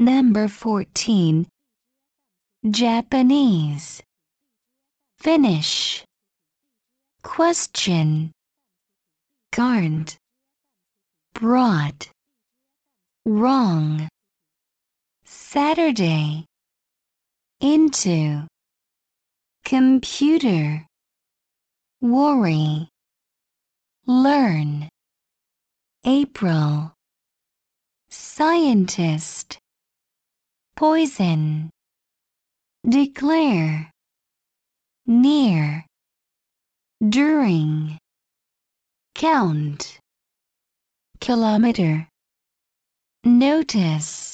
Number 14. Japanese. Finish. Question. Garned. Brought. Wrong. Saturday. Into. Computer. Worry. Learn. April. Scientist. Poison. Declare. Near. During. Count. Kilometer. Notice.